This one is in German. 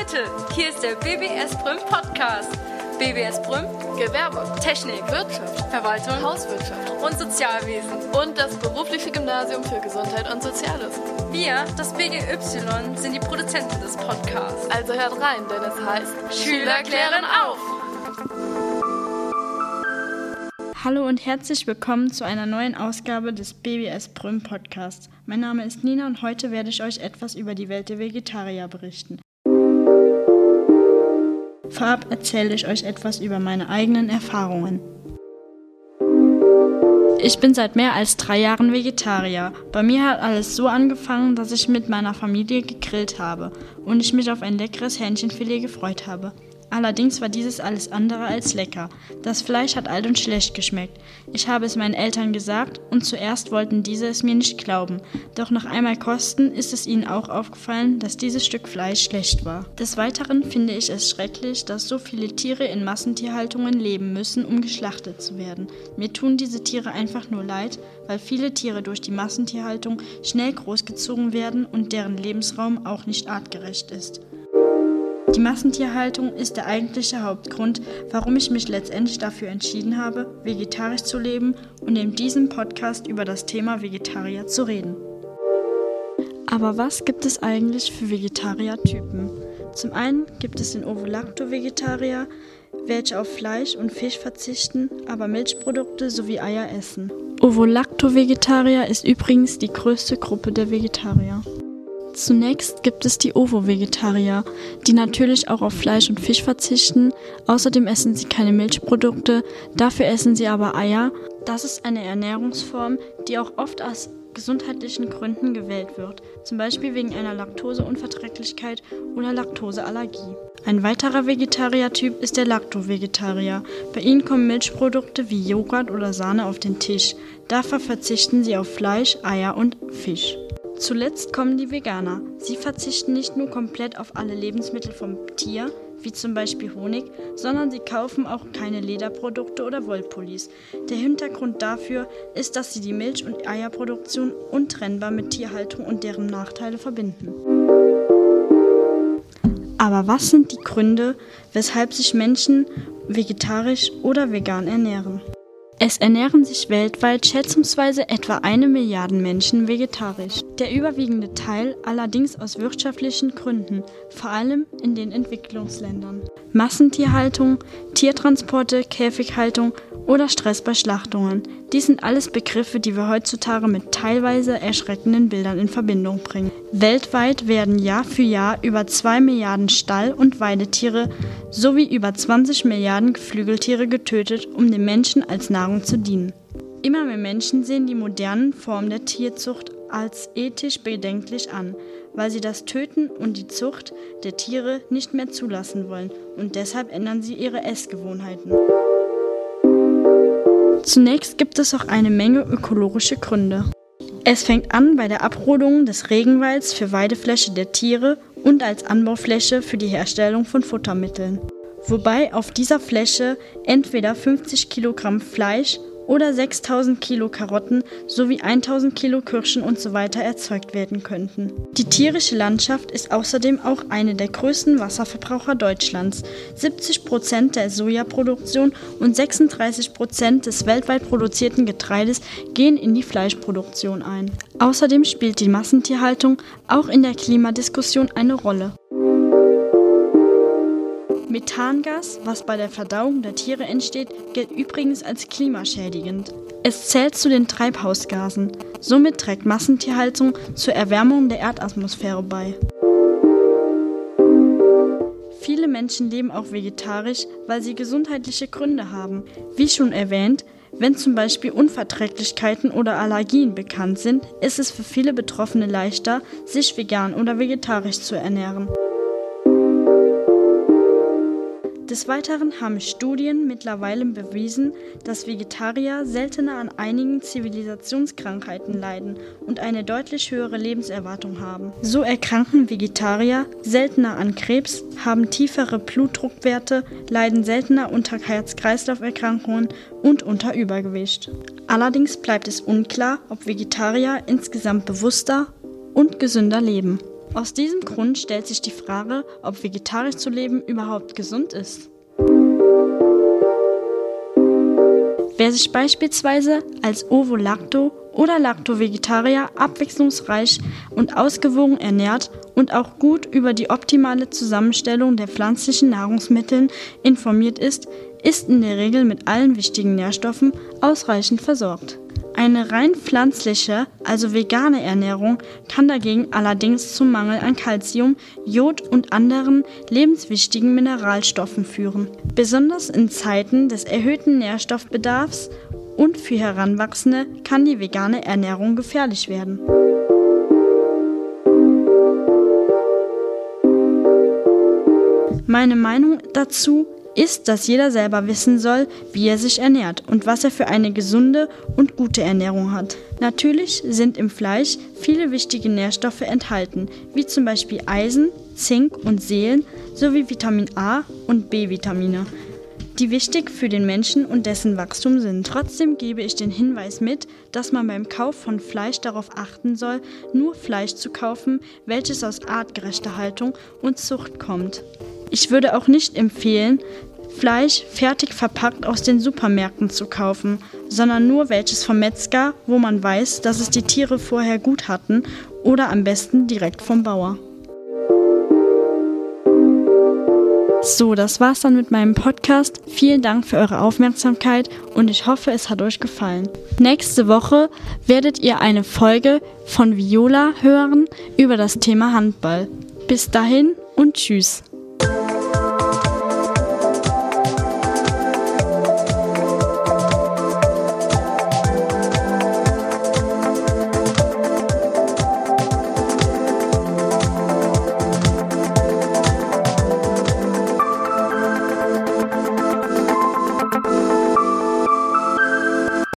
Leute, hier ist der BBS Brüm Podcast. BBS Brüm, Gewerbe, Technik, Wirtschaft, Verwaltung Hauswirtschaft und Sozialwesen. und das berufliche Gymnasium für Gesundheit und Soziales. Wir, das BGY, sind die Produzenten des Podcasts. Also hört rein, denn es heißt Schüler klären auf! Hallo und herzlich willkommen zu einer neuen Ausgabe des BBS Brüm Podcasts. Mein Name ist Nina und heute werde ich euch etwas über die Welt der Vegetarier berichten. Vorab erzähle ich euch etwas über meine eigenen Erfahrungen. Ich bin seit mehr als drei Jahren Vegetarier. Bei mir hat alles so angefangen, dass ich mit meiner Familie gegrillt habe und ich mich auf ein leckeres Hähnchenfilet gefreut habe. Allerdings war dieses alles andere als lecker. Das Fleisch hat alt und schlecht geschmeckt. Ich habe es meinen Eltern gesagt und zuerst wollten diese es mir nicht glauben. Doch nach einmal kosten ist es ihnen auch aufgefallen, dass dieses Stück Fleisch schlecht war. Des Weiteren finde ich es schrecklich, dass so viele Tiere in Massentierhaltungen leben müssen, um geschlachtet zu werden. Mir tun diese Tiere einfach nur leid, weil viele Tiere durch die Massentierhaltung schnell großgezogen werden und deren Lebensraum auch nicht artgerecht ist. Die Massentierhaltung ist der eigentliche Hauptgrund, warum ich mich letztendlich dafür entschieden habe, vegetarisch zu leben und in diesem Podcast über das Thema Vegetarier zu reden. Aber was gibt es eigentlich für Vegetariertypen? Zum einen gibt es den Ovolacto-Vegetarier, welche auf Fleisch und Fisch verzichten, aber Milchprodukte sowie Eier essen. Ovolacto-Vegetarier ist übrigens die größte Gruppe der Vegetarier. Zunächst gibt es die Ovo-Vegetarier, die natürlich auch auf Fleisch und Fisch verzichten. Außerdem essen sie keine Milchprodukte, dafür essen sie aber Eier. Das ist eine Ernährungsform, die auch oft aus gesundheitlichen Gründen gewählt wird, zum Beispiel wegen einer Laktoseunverträglichkeit oder Laktoseallergie. Ein weiterer Vegetariertyp ist der Lacto-Vegetarier. Bei ihnen kommen Milchprodukte wie Joghurt oder Sahne auf den Tisch. Dafür verzichten sie auf Fleisch, Eier und Fisch. Zuletzt kommen die Veganer. Sie verzichten nicht nur komplett auf alle Lebensmittel vom Tier, wie zum Beispiel Honig, sondern sie kaufen auch keine Lederprodukte oder Wollpullis. Der Hintergrund dafür ist, dass sie die Milch- und Eierproduktion untrennbar mit Tierhaltung und deren Nachteile verbinden. Aber was sind die Gründe, weshalb sich Menschen vegetarisch oder vegan ernähren? Es ernähren sich weltweit schätzungsweise etwa eine Milliarde Menschen vegetarisch. Der überwiegende Teil allerdings aus wirtschaftlichen Gründen, vor allem in den Entwicklungsländern. Massentierhaltung, Tiertransporte, Käfighaltung oder Stress bei Schlachtungen. Dies sind alles Begriffe, die wir heutzutage mit teilweise erschreckenden Bildern in Verbindung bringen. Weltweit werden Jahr für Jahr über 2 Milliarden Stall- und Weidetiere sowie über 20 Milliarden Geflügeltiere getötet, um den Menschen als Nahrung zu dienen. Immer mehr Menschen sehen die modernen Formen der Tierzucht als ethisch bedenklich an, weil sie das Töten und die Zucht der Tiere nicht mehr zulassen wollen und deshalb ändern sie ihre Essgewohnheiten. Zunächst gibt es auch eine Menge ökologische Gründe. Es fängt an bei der Abrodung des Regenwalds für Weidefläche der Tiere und als Anbaufläche für die Herstellung von Futtermitteln. Wobei auf dieser Fläche entweder 50 Kilogramm Fleisch oder 6000 Kilo Karotten sowie 1000 Kilo Kirschen usw. So erzeugt werden könnten. Die tierische Landschaft ist außerdem auch eine der größten Wasserverbraucher Deutschlands. 70 Prozent der Sojaproduktion und 36 Prozent des weltweit produzierten Getreides gehen in die Fleischproduktion ein. Außerdem spielt die Massentierhaltung auch in der Klimadiskussion eine Rolle. Methangas, was bei der Verdauung der Tiere entsteht, gilt übrigens als klimaschädigend. Es zählt zu den Treibhausgasen. Somit trägt Massentierhaltung zur Erwärmung der Erdatmosphäre bei. Viele Menschen leben auch vegetarisch, weil sie gesundheitliche Gründe haben. Wie schon erwähnt, wenn zum Beispiel Unverträglichkeiten oder Allergien bekannt sind, ist es für viele Betroffene leichter, sich vegan oder vegetarisch zu ernähren. Des Weiteren haben Studien mittlerweile bewiesen, dass Vegetarier seltener an einigen Zivilisationskrankheiten leiden und eine deutlich höhere Lebenserwartung haben. So erkranken Vegetarier seltener an Krebs, haben tiefere Blutdruckwerte, leiden seltener unter Herz-Kreislauf-Erkrankungen und unter Übergewicht. Allerdings bleibt es unklar, ob Vegetarier insgesamt bewusster und gesünder leben. Aus diesem Grund stellt sich die Frage, ob vegetarisch zu leben überhaupt gesund ist. Wer sich beispielsweise als Ovo-Lacto oder Lacto-Vegetarier abwechslungsreich und ausgewogen ernährt und auch gut über die optimale Zusammenstellung der pflanzlichen Nahrungsmittel informiert ist, ist in der Regel mit allen wichtigen Nährstoffen ausreichend versorgt. Eine rein pflanzliche, also vegane Ernährung kann dagegen allerdings zum Mangel an Kalzium, Jod und anderen lebenswichtigen Mineralstoffen führen. Besonders in Zeiten des erhöhten Nährstoffbedarfs und für Heranwachsende kann die vegane Ernährung gefährlich werden. Meine Meinung dazu ist, dass jeder selber wissen soll, wie er sich ernährt und was er für eine gesunde und gute Ernährung hat. Natürlich sind im Fleisch viele wichtige Nährstoffe enthalten, wie zum Beispiel Eisen, Zink und Seelen sowie Vitamin A und B-Vitamine, die wichtig für den Menschen und dessen Wachstum sind. Trotzdem gebe ich den Hinweis mit, dass man beim Kauf von Fleisch darauf achten soll, nur Fleisch zu kaufen, welches aus artgerechter Haltung und Zucht kommt. Ich würde auch nicht empfehlen, Fleisch fertig verpackt aus den Supermärkten zu kaufen, sondern nur welches vom Metzger, wo man weiß, dass es die Tiere vorher gut hatten oder am besten direkt vom Bauer. So, das war's dann mit meinem Podcast. Vielen Dank für eure Aufmerksamkeit und ich hoffe, es hat euch gefallen. Nächste Woche werdet ihr eine Folge von Viola hören über das Thema Handball. Bis dahin und tschüss.